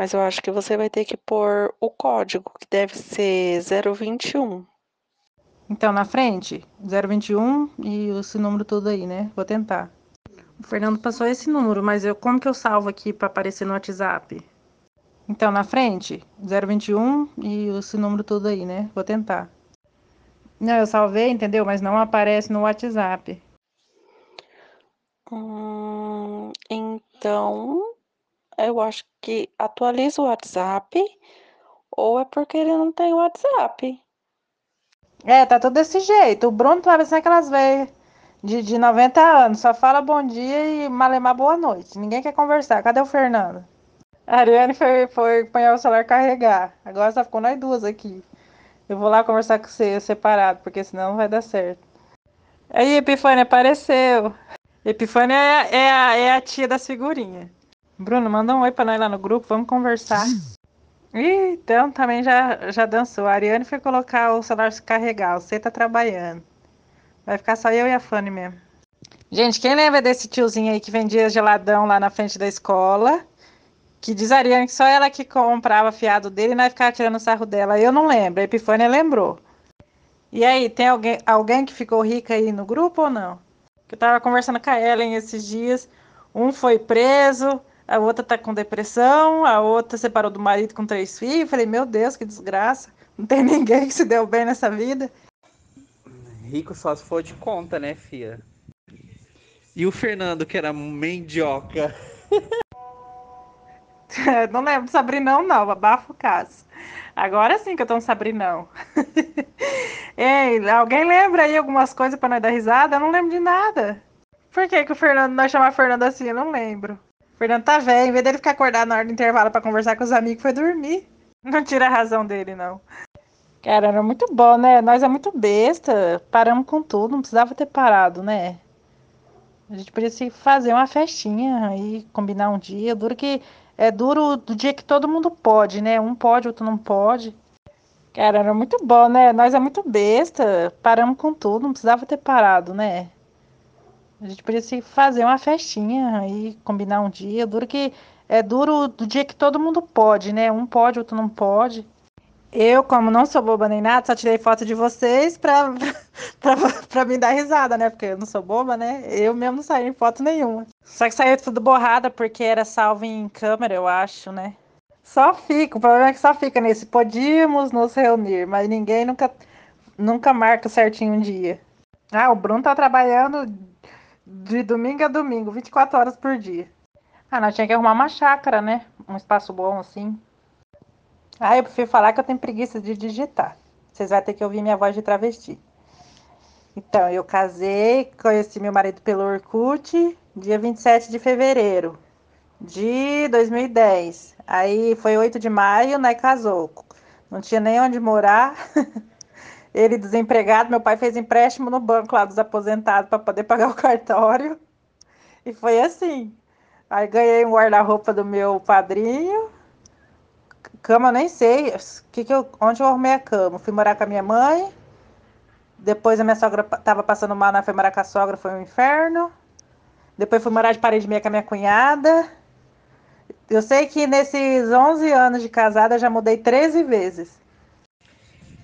Mas eu acho que você vai ter que pôr o código, que deve ser 021. Então, na frente, 021 e esse número todo aí, né? Vou tentar. O Fernando passou esse número, mas eu como que eu salvo aqui para aparecer no WhatsApp? Então, na frente, 021 e esse número todo aí, né? Vou tentar. Não, eu salvei, entendeu? Mas não aparece no WhatsApp. Hum, então, eu acho que atualiza o WhatsApp ou é porque ele não tem WhatsApp. É, tá tudo desse jeito. O Bruno tá parecendo aquelas velhas de, de 90 anos. Só fala bom dia e malemar boa noite. Ninguém quer conversar. Cadê o Fernando? A Ariane foi, foi apanhar o celular carregar. Agora só ficou nós duas aqui. Eu vou lá conversar com você separado, porque senão não vai dar certo. Aí, Epifânia apareceu. Epifânia é, é, a, é a tia das figurinhas. Bruno, manda um oi pra nós lá no grupo, vamos conversar. Ih, então também já, já dançou. A Ariane foi colocar o celular se carregar, você tá trabalhando. Vai ficar só eu e a Fanny mesmo. Gente, quem lembra desse tiozinho aí que vendia geladão lá na frente da escola? Que diz a Ariane que só ela que comprava fiado dele e nós ficava tirando sarro dela. Eu não lembro, a Epifânia lembrou. E aí, tem alguém, alguém que ficou rica aí no grupo ou não? Eu tava conversando com a Ellen esses dias. Um foi preso, a outra tá com depressão, a outra separou do marido com três filhos. Falei, meu Deus, que desgraça. Não tem ninguém que se deu bem nessa vida. Rico só se for de conta, né, fia? E o Fernando, que era mendioca. não lembro do Sabrinão, não. Abafa o caso. Agora sim que eu tô um Sabrinão. Ei, alguém lembra aí algumas coisas para nós dar risada? Eu não lembro de nada. Por que, que o Fernando, nós chamamos Fernando assim? Eu não lembro. Fernando tá velho, em vez dele ficar acordado na hora do intervalo para conversar com os amigos, foi dormir. Não tira a razão dele, não. Cara, era muito bom, né? Nós é muito besta. Paramos com tudo, não precisava ter parado, né? A gente podia se fazer uma festinha aí, combinar um dia. Duro que é duro do dia que todo mundo pode, né? Um pode, outro não pode. Cara, era muito bom, né? Nós é muito besta. Paramos com tudo, não precisava ter parado, né? A gente podia se fazer uma festinha aí, combinar um dia. Duro que é duro do dia que todo mundo pode, né? Um pode, outro não pode. Eu, como não sou boba nem nada, só tirei foto de vocês pra, pra, pra me dar risada, né? Porque eu não sou boba, né? Eu mesmo não saí em foto nenhuma. Só que saiu tudo borrada porque era salvo em câmera, eu acho, né? Só fica, o problema é que só fica nesse. Podíamos nos reunir, mas ninguém nunca, nunca marca certinho um dia. Ah, o Bruno tá trabalhando de domingo a domingo, 24 horas por dia. Ah, nós tínhamos que arrumar uma chácara, né? Um espaço bom assim. Ah, eu prefiro falar que eu tenho preguiça de digitar. Vocês vão ter que ouvir minha voz de travesti. Então, eu casei, conheci meu marido pelo Orkut, dia 27 de fevereiro de 2010. Aí foi 8 de maio, né, casou. Não tinha nem onde morar. Ele desempregado, meu pai fez empréstimo no banco lá dos aposentados para poder pagar o cartório. E foi assim. Aí ganhei um guarda-roupa do meu padrinho. Cama nem sei. Que que eu, onde eu arrumei a cama? Fui morar com a minha mãe. Depois a minha sogra tava passando mal, na foi morar com a sogra, foi um inferno. Depois fui morar de parede meia com a minha cunhada. Eu sei que nesses 11 anos de casada já mudei 13 vezes.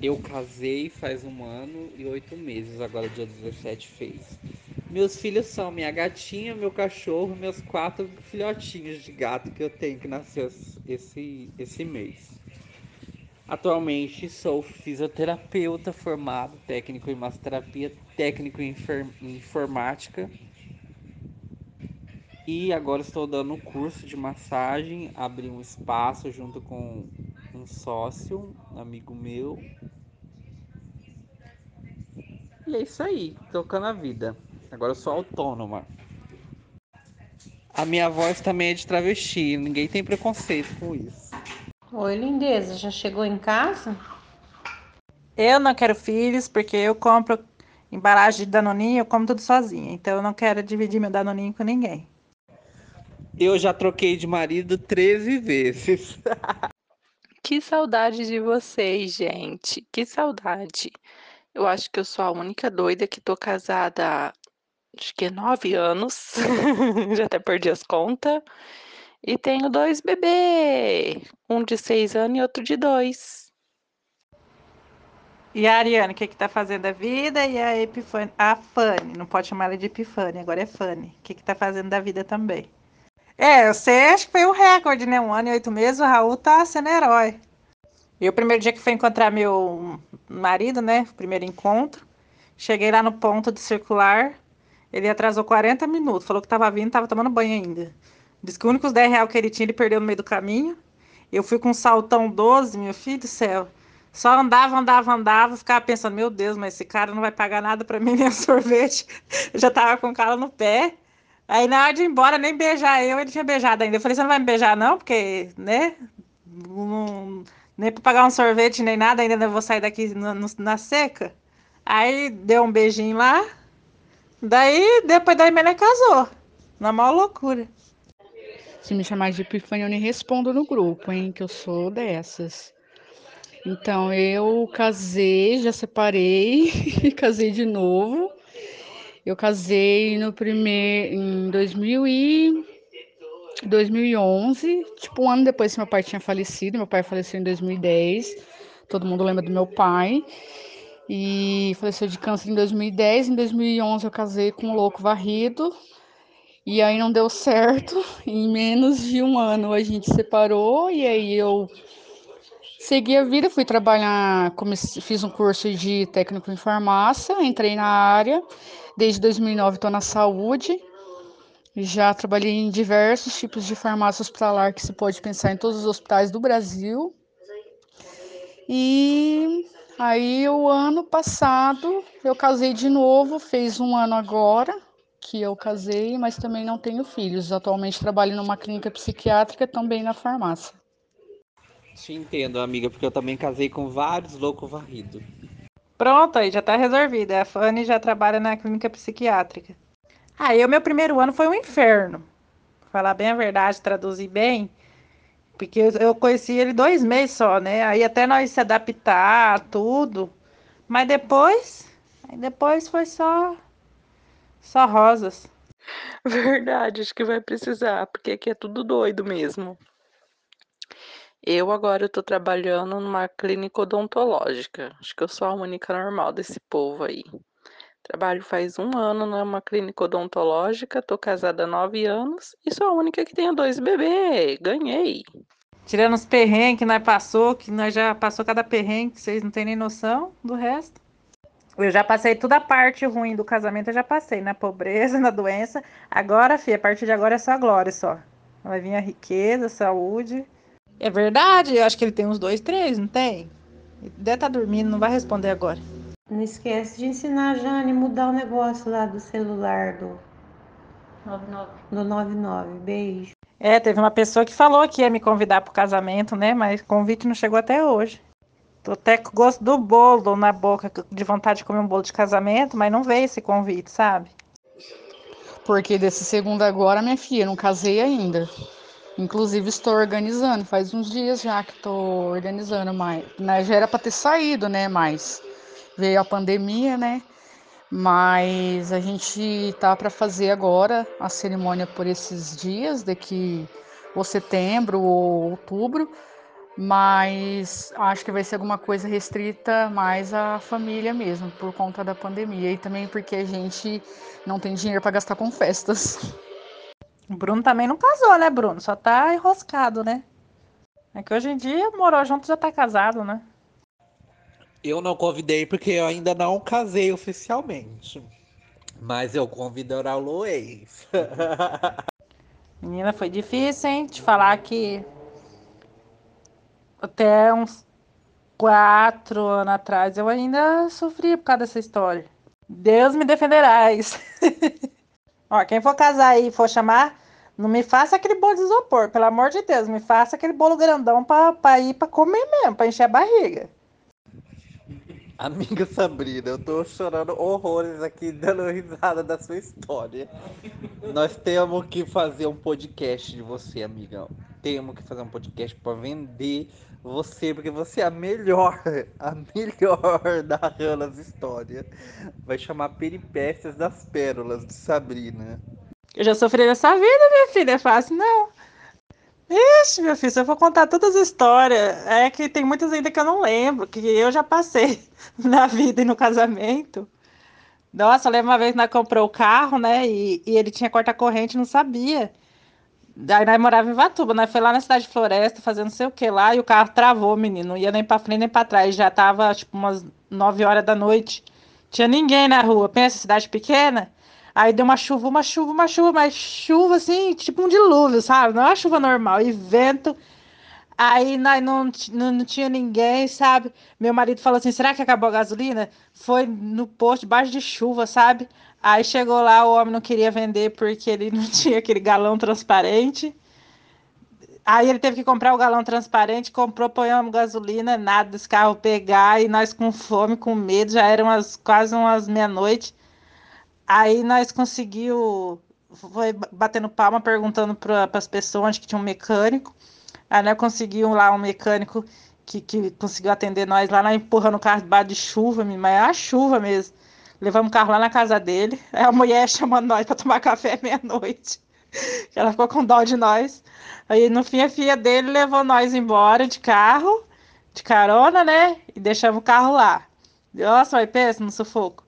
Eu casei faz um ano e oito meses, agora dia 17 fez. Meus filhos são minha gatinha, meu cachorro, meus quatro filhotinhos de gato que eu tenho que nasceu esse, esse mês. Atualmente sou fisioterapeuta formado, técnico em massoterapia, técnico em informática. E agora estou dando um curso de massagem, abri um espaço junto com um sócio, amigo meu. E é isso aí, tocando a vida. Agora eu sou autônoma. A minha voz também é de travesti, ninguém tem preconceito com isso. Oi, lindeza, já chegou em casa? Eu não quero filhos porque eu compro embalagem de danoninho, eu como tudo sozinha. Então eu não quero dividir meu danoninho com ninguém. Eu já troquei de marido 13 vezes. Que saudade de vocês, gente. Que saudade. Eu acho que eu sou a única doida que tô casada acho que nove anos. Já até perdi as contas. E tenho dois bebês, um de seis anos e outro de dois. E a Ariane, o que que tá fazendo da vida? E a Epifânia, a Fanny, não pode chamar ela de Epifânia, agora é Fanny. O que que tá fazendo da vida também? É, você acho que foi o recorde, né? Um ano e oito meses, o Raul tá sendo herói. E o primeiro dia que foi encontrar meu marido, né? Primeiro encontro. Cheguei lá no ponto de circular. Ele atrasou 40 minutos. Falou que tava vindo, tava tomando banho ainda. Disse que os únicos 10 reais que ele tinha, ele perdeu no meio do caminho. Eu fui com um saltão 12, meu filho do céu. Só andava, andava, andava, ficava pensando, meu Deus, mas esse cara não vai pagar nada para mim, nem sorvete. Eu já tava com o cara no pé. Aí na hora de ir embora, nem beijar eu, ele tinha beijado ainda. Eu falei, você não vai me beijar não? Porque, né? Não, nem para pagar um sorvete, nem nada, ainda não vou sair daqui na, na seca. Aí deu um beijinho lá. Daí, depois da ele casou. Na maior loucura. Se me chamar de Epifânia, eu nem respondo no grupo, hein? Que eu sou dessas. Então, eu casei, já separei, casei de novo. Eu casei no primeiro, em 2000 e 2011, tipo um ano depois que meu pai tinha falecido. Meu pai faleceu em 2010. Todo mundo lembra do meu pai. E faleceu de câncer em 2010. Em 2011 eu casei com um louco varrido. E aí não deu certo. Em menos de um ano a gente separou. E aí eu Segui a vida, fui trabalhar, fiz um curso de técnico em farmácia, entrei na área. Desde 2009 estou na saúde. Já trabalhei em diversos tipos de farmácia hospitalar que se pode pensar em todos os hospitais do Brasil. E aí o ano passado eu casei de novo, fez um ano agora que eu casei, mas também não tenho filhos. Atualmente trabalho numa clínica psiquiátrica também na farmácia. Te entendo, amiga, porque eu também casei com vários loucos varridos. Pronto, aí já tá resolvida. A Fanny já trabalha na clínica psiquiátrica. Aí o meu primeiro ano foi um inferno. Falar bem a verdade, traduzir bem. Porque eu conheci ele dois meses só, né? Aí até nós se adaptar, tudo. Mas depois, aí depois foi só só rosas. Verdade, acho que vai precisar, porque aqui é tudo doido mesmo. Eu agora estou trabalhando numa clínica odontológica. Acho que eu sou a única normal desse povo aí. Trabalho faz um ano numa clínica odontológica, tô casada há nove anos e sou a única que tenho dois bebês. Ganhei. Tirando os perrengues que nós passou, que nós já passou cada perrengue, vocês não têm nem noção do resto. Eu já passei toda a parte ruim do casamento, eu já passei, na pobreza, na doença. Agora, filha, a partir de agora é só glória só. Vai vir a riqueza, a saúde é verdade, eu acho que ele tem uns dois, três, não tem? Ele deve estar tá dormindo, não vai responder agora. Não esquece de ensinar a Jane a mudar o negócio lá do celular do 99. Do 99. Beijo. É, teve uma pessoa que falou que ia me convidar pro casamento, né? Mas o convite não chegou até hoje. Tô até com gosto do bolo na boca, de vontade de comer um bolo de casamento, mas não veio esse convite, sabe? Porque desse segundo agora, minha filha, não casei ainda. Inclusive estou organizando, faz uns dias já que estou organizando, mas né, já era para ter saído, né? Mas veio a pandemia, né? Mas a gente tá para fazer agora a cerimônia por esses dias, daqui ou setembro ou outubro, mas acho que vai ser alguma coisa restrita mais à família mesmo, por conta da pandemia e também porque a gente não tem dinheiro para gastar com festas. O Bruno também não casou, né, Bruno? Só tá enroscado, né? É que hoje em dia morou junto já tá casado, né? Eu não convidei porque eu ainda não casei oficialmente. Mas eu convido o Luiz. Menina, foi difícil, hein? Te falar que até uns quatro anos atrás eu ainda sofri por causa dessa história. Deus me defenderás. Ó, quem for casar e for chamar, não me faça aquele bolo de isopor, pelo amor de Deus, me faça aquele bolo grandão pra ir pra comer mesmo, pra encher a barriga. Amiga Sabrina, eu tô chorando horrores aqui, dando risada da sua história. Nós temos que fazer um podcast de você, amiga. Temos que fazer um podcast para vender você, porque você é a melhor, a melhor narrando as histórias. Vai chamar Peripécias das Pérolas de Sabrina. Eu já sofri nessa vida, minha filha, é fácil não. Ixi, meu filho, se eu for contar todas as histórias, é que tem muitas ainda que eu não lembro, que eu já passei na vida e no casamento. Nossa, eu lembro uma vez que nós comprou o carro, né? E, e ele tinha corta-corrente, não sabia. Aí nós morávamos em Vatuba, nós foi lá na cidade de Floresta, fazendo não sei o que lá, e o carro travou, menino. Não ia nem pra frente nem pra trás. Já tava, tipo, umas 9 horas da noite. Tinha ninguém na rua. Pensa, cidade pequena. Aí deu uma chuva, uma chuva, uma chuva, mas chuva assim, tipo um dilúvio, sabe? Não é uma chuva normal. E vento. Aí não, não, não tinha ninguém, sabe? Meu marido falou assim: será que acabou a gasolina? Foi no posto, debaixo de chuva, sabe? Aí chegou lá, o homem não queria vender porque ele não tinha aquele galão transparente. Aí ele teve que comprar o galão transparente, comprou, ponhamos gasolina, nada desse carro pegar, e nós com fome, com medo, já eram umas, quase umas meia-noite. Aí nós conseguiu, foi batendo palma, perguntando para as pessoas onde que tinha um mecânico. Aí nós conseguimos lá um mecânico que, que conseguiu atender nós lá, empurrando o carro debaixo de chuva, mas é a chuva mesmo. Levamos o carro lá na casa dele. Aí a mulher chamando nós para tomar café meia-noite. Ela ficou com dó de nós. Aí no fim a filha dele levou nós embora de carro, de carona, né? E deixamos o carro lá. Nossa, vai no sufoco.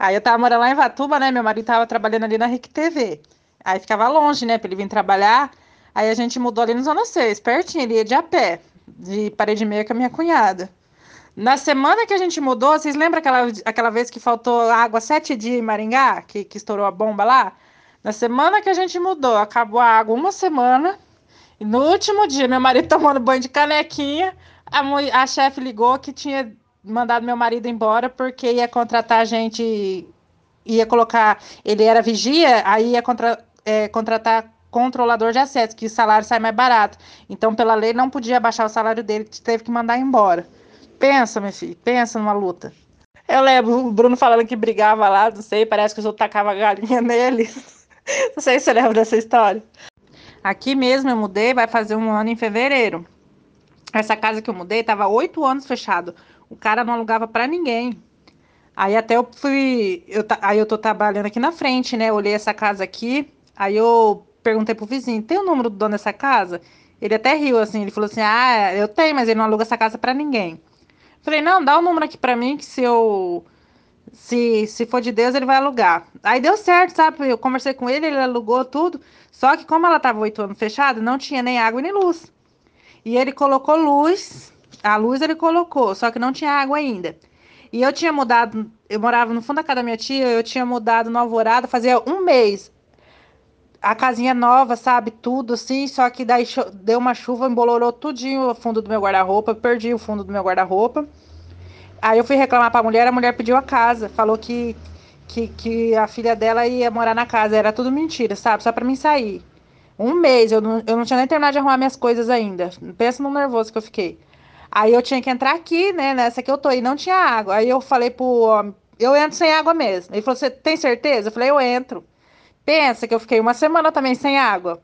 Aí eu tava morando lá em Vatuba, né? Meu marido tava trabalhando ali na RIC TV. Aí ficava longe, né? Pra ele vir trabalhar. Aí a gente mudou ali no Zona 6, pertinho, ele ia de a pé, de parede meia com a minha cunhada. Na semana que a gente mudou, vocês lembram aquela, aquela vez que faltou água sete dias em Maringá, que, que estourou a bomba lá? Na semana que a gente mudou, acabou a água uma semana. E no último dia, meu marido tomando banho de canequinha, a, a chefe ligou que tinha mandado meu marido embora porque ia contratar a gente, ia colocar, ele era vigia, aí ia contra, é, contratar controlador de acesso, que o salário sai mais barato. Então, pela lei, não podia baixar o salário dele, teve que mandar embora. Pensa, meu filho, pensa numa luta. Eu lembro o Bruno falando que brigava lá, não sei, parece que os outros tacavam galinha nele. Não sei se você lembra dessa história. Aqui mesmo eu mudei, vai fazer um ano em fevereiro. Essa casa que eu mudei estava oito anos fechado. O cara não alugava para ninguém. Aí até eu fui. Eu, aí eu tô trabalhando aqui na frente, né? Olhei essa casa aqui. Aí eu perguntei pro vizinho: tem o número do dono dessa casa? Ele até riu assim. Ele falou assim: ah, eu tenho, mas ele não aluga essa casa para ninguém. Falei: não, dá o um número aqui para mim que se eu. Se, se for de Deus, ele vai alugar. Aí deu certo, sabe? Eu conversei com ele, ele alugou tudo. Só que, como ela tava oito anos fechada, não tinha nem água nem luz. E ele colocou luz a luz ele colocou, só que não tinha água ainda. E eu tinha mudado, eu morava no fundo da casa da minha tia, eu tinha mudado no Alvorada fazia um mês. A casinha nova, sabe? Tudo assim, só que daí deu uma chuva, embolorou tudinho o fundo do meu guarda-roupa, perdi o fundo do meu guarda-roupa. Aí eu fui reclamar pra mulher, a mulher pediu a casa, falou que, que, que a filha dela ia morar na casa. Era tudo mentira, sabe? Só pra mim sair. Um mês, eu não, eu não tinha nem terminado de arrumar minhas coisas ainda. Pensa no nervoso que eu fiquei. Aí eu tinha que entrar aqui, né, nessa que eu tô, e não tinha água. Aí eu falei pro homem, eu entro sem água mesmo. Ele falou, você tem certeza? Eu falei, eu entro. Pensa que eu fiquei uma semana também sem água.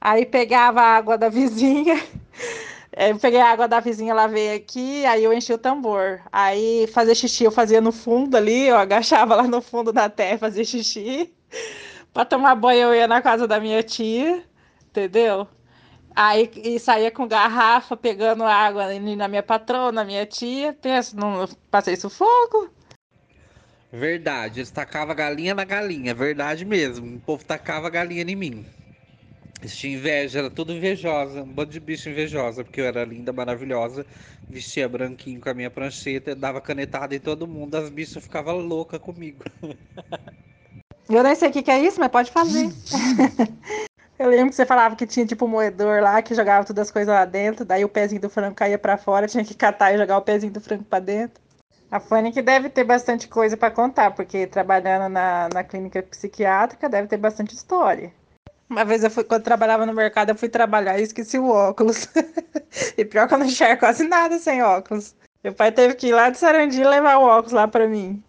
Aí pegava a água da vizinha, eu peguei a água da vizinha, lavei aqui, aí eu enchi o tambor. Aí fazer xixi eu fazia no fundo ali, eu agachava lá no fundo da terra, fazia xixi. Para tomar banho eu ia na casa da minha tia, entendeu? Aí e saía com garrafa, pegando água na minha patrona, na minha tia. Pensa, não passei sufoco. Verdade, eles tacavam galinha na galinha, verdade mesmo. O povo tacava galinha em mim. Eles tinham inveja, era tudo invejosa, um bando de bicho invejosa, porque eu era linda, maravilhosa, vestia branquinho com a minha prancheta, dava canetada em todo mundo, as bichas ficavam loucas comigo. Eu nem sei o que, que é isso, mas pode fazer. Eu lembro que você falava que tinha tipo um moedor lá que jogava todas as coisas lá dentro, daí o pezinho do frango caía para fora, tinha que catar e jogar o pezinho do frango para dentro. A Fanny que deve ter bastante coisa para contar, porque trabalhando na, na clínica psiquiátrica deve ter bastante história. Uma vez eu fui, quando eu trabalhava no mercado, eu fui trabalhar e esqueci o óculos. e pior que eu não enxergo quase nada sem óculos. Meu pai teve que ir lá de Sarandi levar o óculos lá para mim.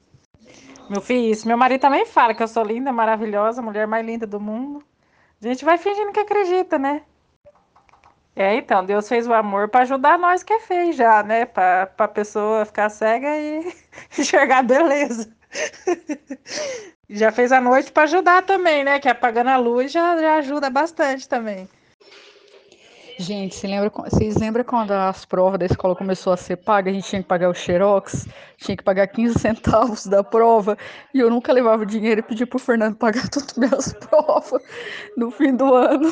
Meu filho, isso. Meu marido também fala que eu sou linda, maravilhosa, mulher mais linda do mundo. A gente vai fingindo que acredita, né? É, então, Deus fez o amor para ajudar nós que é feio já, né? Para a pessoa ficar cega e enxergar beleza. já fez a noite para ajudar também, né? Que apagando a luz já, já ajuda bastante também. Gente, você lembra, vocês lembram quando as provas da escola começou a ser paga? A gente tinha que pagar o xerox, tinha que pagar 15 centavos da prova, e eu nunca levava dinheiro e pedia pro Fernando pagar todas as minhas provas no fim do ano.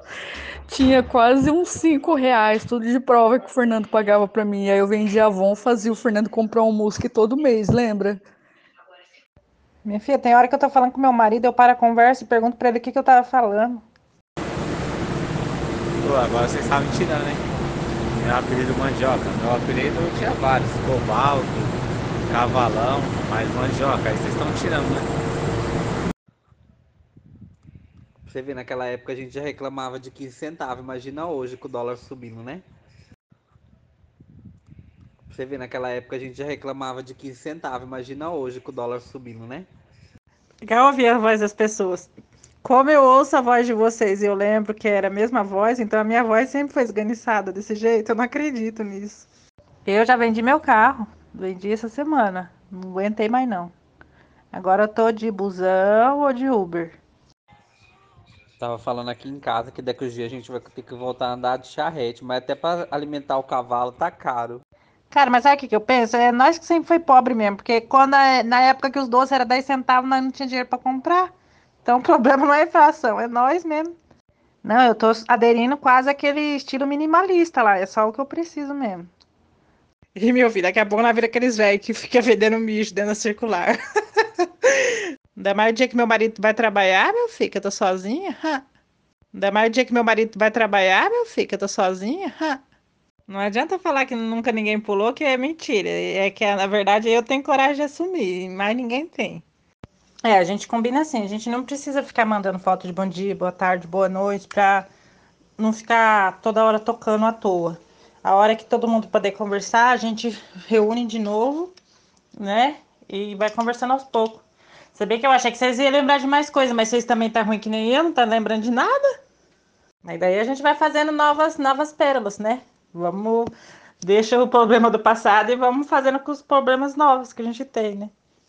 tinha quase uns 5 reais, tudo de prova que o Fernando pagava para mim. Aí eu vendia Avon, fazia o Fernando comprar um musque todo mês, lembra? Minha filha, tem hora que eu tô falando com meu marido, eu paro a conversa e pergunto pra ele o que, que eu tava falando. Pô, agora vocês estavam me tirando, né? Meu apelido mandioca. Meu apelido eu tinha vários. Cobalto, cavalão, mas mandioca. Aí vocês estão tirando, né? Você vê, naquela época a gente já reclamava de 15 centavos. Imagina hoje com o dólar subindo, né? Você vê, naquela época a gente já reclamava de 15 centavos. Imagina hoje com o dólar subindo, né? Legal ouvir a voz das pessoas. Como eu ouço a voz de vocês e eu lembro que era a mesma voz, então a minha voz sempre foi esganiçada desse jeito, eu não acredito nisso. Eu já vendi meu carro, vendi essa semana, não aguentei mais não. Agora eu tô de busão ou de Uber. Tava falando aqui em casa que daqui a dia a gente vai ter que voltar a andar de charrete, mas até para alimentar o cavalo tá caro. Cara, mas sabe o que, que eu penso? É nós que sempre foi pobre mesmo, porque quando na época que os doces era 10 centavos, nós não tinha dinheiro para comprar. Então o problema não é a inflação, é nós mesmo. Não, eu tô aderindo quase aquele estilo minimalista lá, é só o que eu preciso mesmo. E meu filho, daqui a pouco na vida aqueles velhos que fica vendendo mijo dentro da circular. Ainda mais o dia que meu marido vai trabalhar, meu filho, que eu tô sozinha. Ainda mais o dia que meu marido vai trabalhar, meu filho, que eu tô sozinha. Não adianta falar que nunca ninguém pulou, que é mentira. É que, na verdade, eu tenho coragem de assumir, mas ninguém tem. É, a gente combina assim, a gente não precisa ficar mandando foto de bom dia, boa tarde, boa noite, pra não ficar toda hora tocando à toa. A hora que todo mundo poder conversar, a gente reúne de novo, né? E vai conversando aos poucos. Se bem que eu achei que vocês iam lembrar de mais coisas, mas vocês também tá ruim que nem eu, não tá lembrando de nada. Mas daí a gente vai fazendo novas, novas pérolas, né? Vamos. Deixa o problema do passado e vamos fazendo com os problemas novos que a gente tem, né?